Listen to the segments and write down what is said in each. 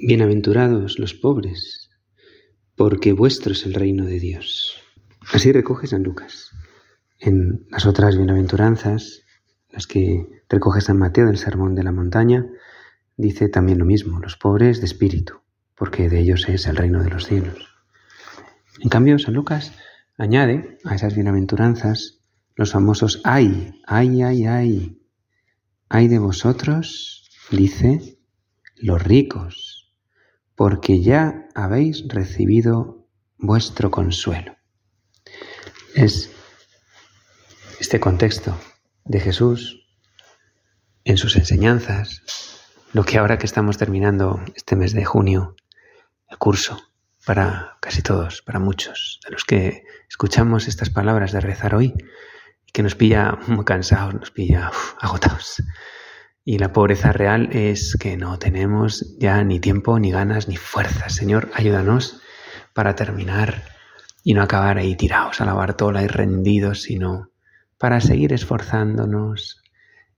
Bienaventurados los pobres, porque vuestro es el reino de Dios. Así recoge San Lucas. En las otras bienaventuranzas, las que recoge San Mateo del Sermón de la Montaña, dice también lo mismo, los pobres de espíritu, porque de ellos es el reino de los cielos. En cambio, San Lucas añade a esas bienaventuranzas los famosos ay, ay, ay, ay. Ay de vosotros, dice, los ricos, porque ya habéis recibido vuestro consuelo. Es este contexto de Jesús en sus enseñanzas, lo que ahora que estamos terminando este mes de junio, el curso, para casi todos, para muchos, de los que escuchamos estas palabras de rezar hoy, que nos pilla muy cansados, nos pilla agotados. Y la pobreza real es que no tenemos ya ni tiempo, ni ganas, ni fuerzas. Señor, ayúdanos para terminar y no acabar ahí tirados a la bartola y rendidos, sino para seguir esforzándonos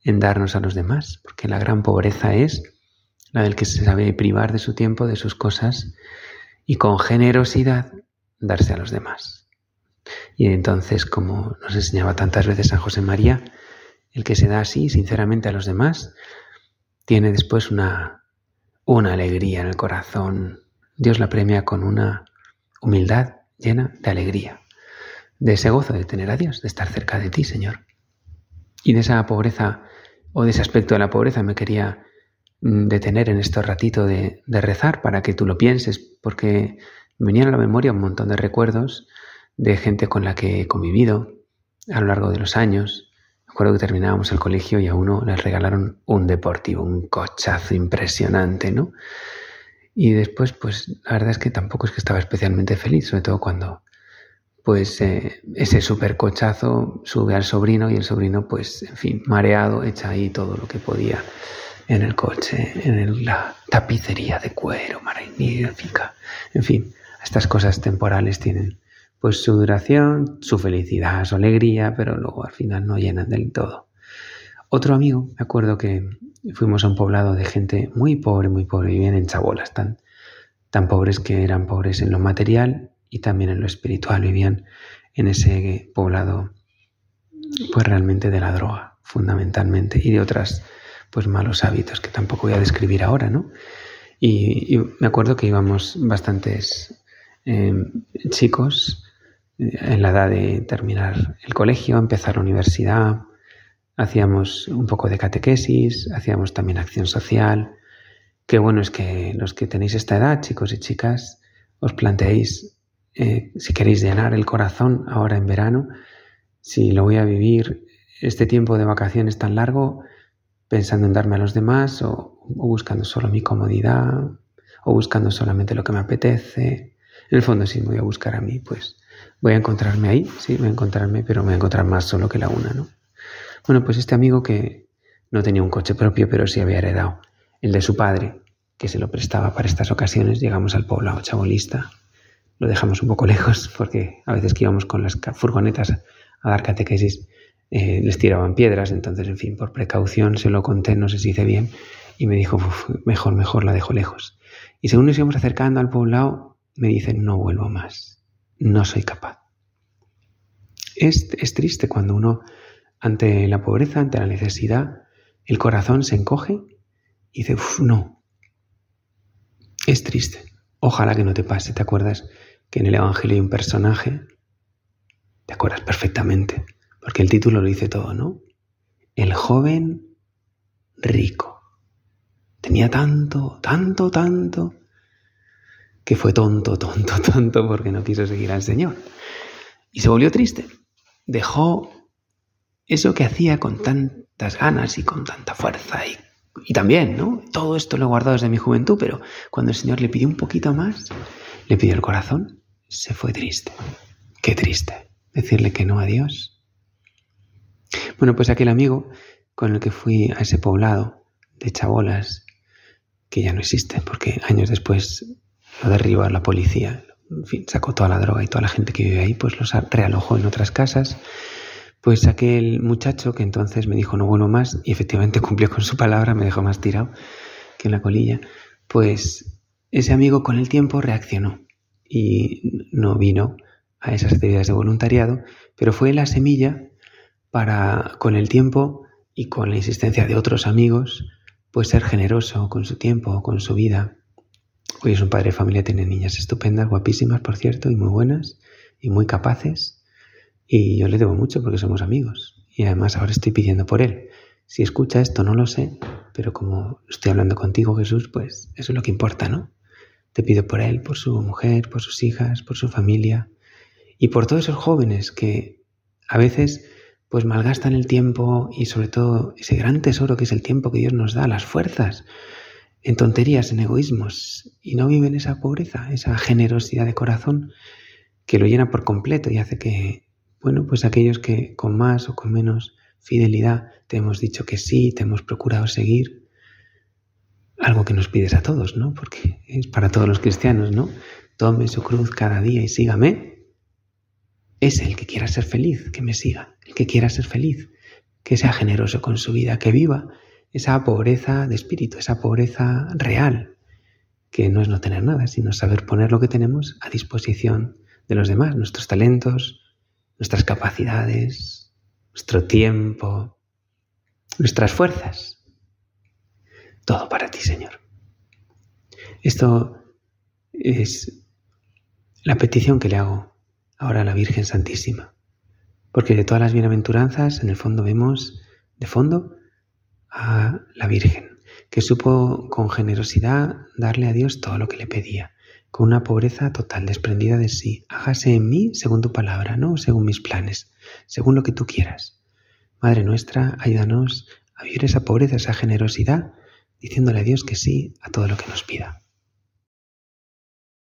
en darnos a los demás, porque la gran pobreza es la del que se sabe privar de su tiempo, de sus cosas, y con generosidad darse a los demás. Y entonces, como nos enseñaba tantas veces San José María, el que se da así, sinceramente, a los demás, tiene después una, una alegría en el corazón. Dios la premia con una humildad llena de alegría, de ese gozo de tener a Dios, de estar cerca de ti, Señor. Y de esa pobreza, o de ese aspecto de la pobreza, me quería mm, detener en este ratito de, de rezar para que tú lo pienses, porque me venían a la memoria un montón de recuerdos de gente con la que he convivido a lo largo de los años, Recuerdo que terminábamos el colegio y a uno le regalaron un deportivo, un cochazo impresionante, ¿no? Y después, pues la verdad es que tampoco es que estaba especialmente feliz, sobre todo cuando, pues eh, ese super cochazo sube al sobrino y el sobrino, pues, en fin, mareado, echa ahí todo lo que podía en el coche, en la tapicería de cuero magnífica. En fin, estas cosas temporales tienen pues su duración, su felicidad, su alegría, pero luego al final no llenan del todo. Otro amigo, me acuerdo que fuimos a un poblado de gente muy pobre, muy pobre, vivían en chabolas, tan, tan pobres que eran pobres en lo material y también en lo espiritual, vivían en ese poblado, pues realmente de la droga, fundamentalmente, y de otras, pues malos hábitos que tampoco voy a describir ahora, ¿no? Y, me acuerdo que íbamos bastantes eh, chicos en la edad de terminar el colegio, empezar la universidad, hacíamos un poco de catequesis, hacíamos también acción social. Qué bueno es que los que tenéis esta edad, chicos y chicas, os planteéis eh, si queréis llenar el corazón ahora en verano, si lo voy a vivir este tiempo de vacaciones tan largo pensando en darme a los demás o, o buscando solo mi comodidad o buscando solamente lo que me apetece. En el fondo, si me voy a buscar a mí, pues voy a encontrarme ahí, sí, voy a encontrarme, pero me voy a encontrar más solo que la una, ¿no? Bueno, pues este amigo que no tenía un coche propio, pero sí había heredado el de su padre, que se lo prestaba para estas ocasiones, llegamos al poblado chabolista, lo dejamos un poco lejos, porque a veces que íbamos con las furgonetas a dar catequesis, eh, les tiraban piedras, entonces, en fin, por precaución se lo conté, no sé si hice bien, y me dijo, mejor, mejor, la dejo lejos. Y según nos íbamos acercando al poblado, me dicen, no vuelvo más no soy capaz. Es, triste cuando uno, ante la pobreza, ante la necesidad, el corazón se encoge y dice, Uf, no. Es triste. Ojalá que no te pase. ¿Te acuerdas que en el Evangelio hay un personaje? Te acuerdas perfectamente, porque el título lo dice todo, ¿no? El joven rico. Tenía tanto, tanto, tanto, que fue tonto, tonto, tonto porque no quiso seguir al Señor. Y se volvió triste. Dejó eso que hacía con tantas ganas y con tanta fuerza y, y también, ¿no? Todo esto lo he guardado desde mi juventud, pero cuando el Señor le pidió un poquito más, le pidió el corazón, se fue triste. Qué triste decirle que no a Dios. Bueno, pues aquel amigo con el que fui a ese poblado de chabolas, que ya no existe, porque años después lo derribó la policía. Fin, sacó toda la droga y toda la gente que vive ahí, pues los realojó en otras casas. Pues aquel muchacho que entonces me dijo no vuelvo más y efectivamente cumplió con su palabra, me dejó más tirado que en la colilla, pues ese amigo con el tiempo reaccionó y no vino a esas actividades de voluntariado, pero fue la semilla para con el tiempo y con la insistencia de otros amigos, pues ser generoso con su tiempo, con su vida. Hoy es un padre de familia, tiene niñas estupendas, guapísimas, por cierto, y muy buenas, y muy capaces. Y yo le debo mucho porque somos amigos. Y además ahora estoy pidiendo por él. Si escucha esto, no lo sé, pero como estoy hablando contigo, Jesús, pues eso es lo que importa, ¿no? Te pido por él, por su mujer, por sus hijas, por su familia y por todos esos jóvenes que a veces pues malgastan el tiempo y sobre todo ese gran tesoro que es el tiempo que Dios nos da, las fuerzas, en tonterías, en egoísmos, y no viven esa pobreza, esa generosidad de corazón que lo llena por completo y hace que, bueno, pues aquellos que con más o con menos fidelidad te hemos dicho que sí, te hemos procurado seguir, algo que nos pides a todos, ¿no? Porque es para todos los cristianos, ¿no? Tome su cruz cada día y sígame es el que quiera ser feliz, que me siga, el que quiera ser feliz, que sea generoso con su vida, que viva esa pobreza de espíritu, esa pobreza real, que no es no tener nada, sino saber poner lo que tenemos a disposición de los demás, nuestros talentos, nuestras capacidades, nuestro tiempo, nuestras fuerzas. Todo para ti, Señor. Esto es la petición que le hago ahora la Virgen Santísima. Porque de todas las bienaventuranzas, en el fondo vemos de fondo a la Virgen, que supo con generosidad darle a Dios todo lo que le pedía, con una pobreza total, desprendida de sí. Hágase en mí según tu palabra, no según mis planes, según lo que tú quieras. Madre nuestra, ayúdanos a vivir esa pobreza, esa generosidad, diciéndole a Dios que sí a todo lo que nos pida.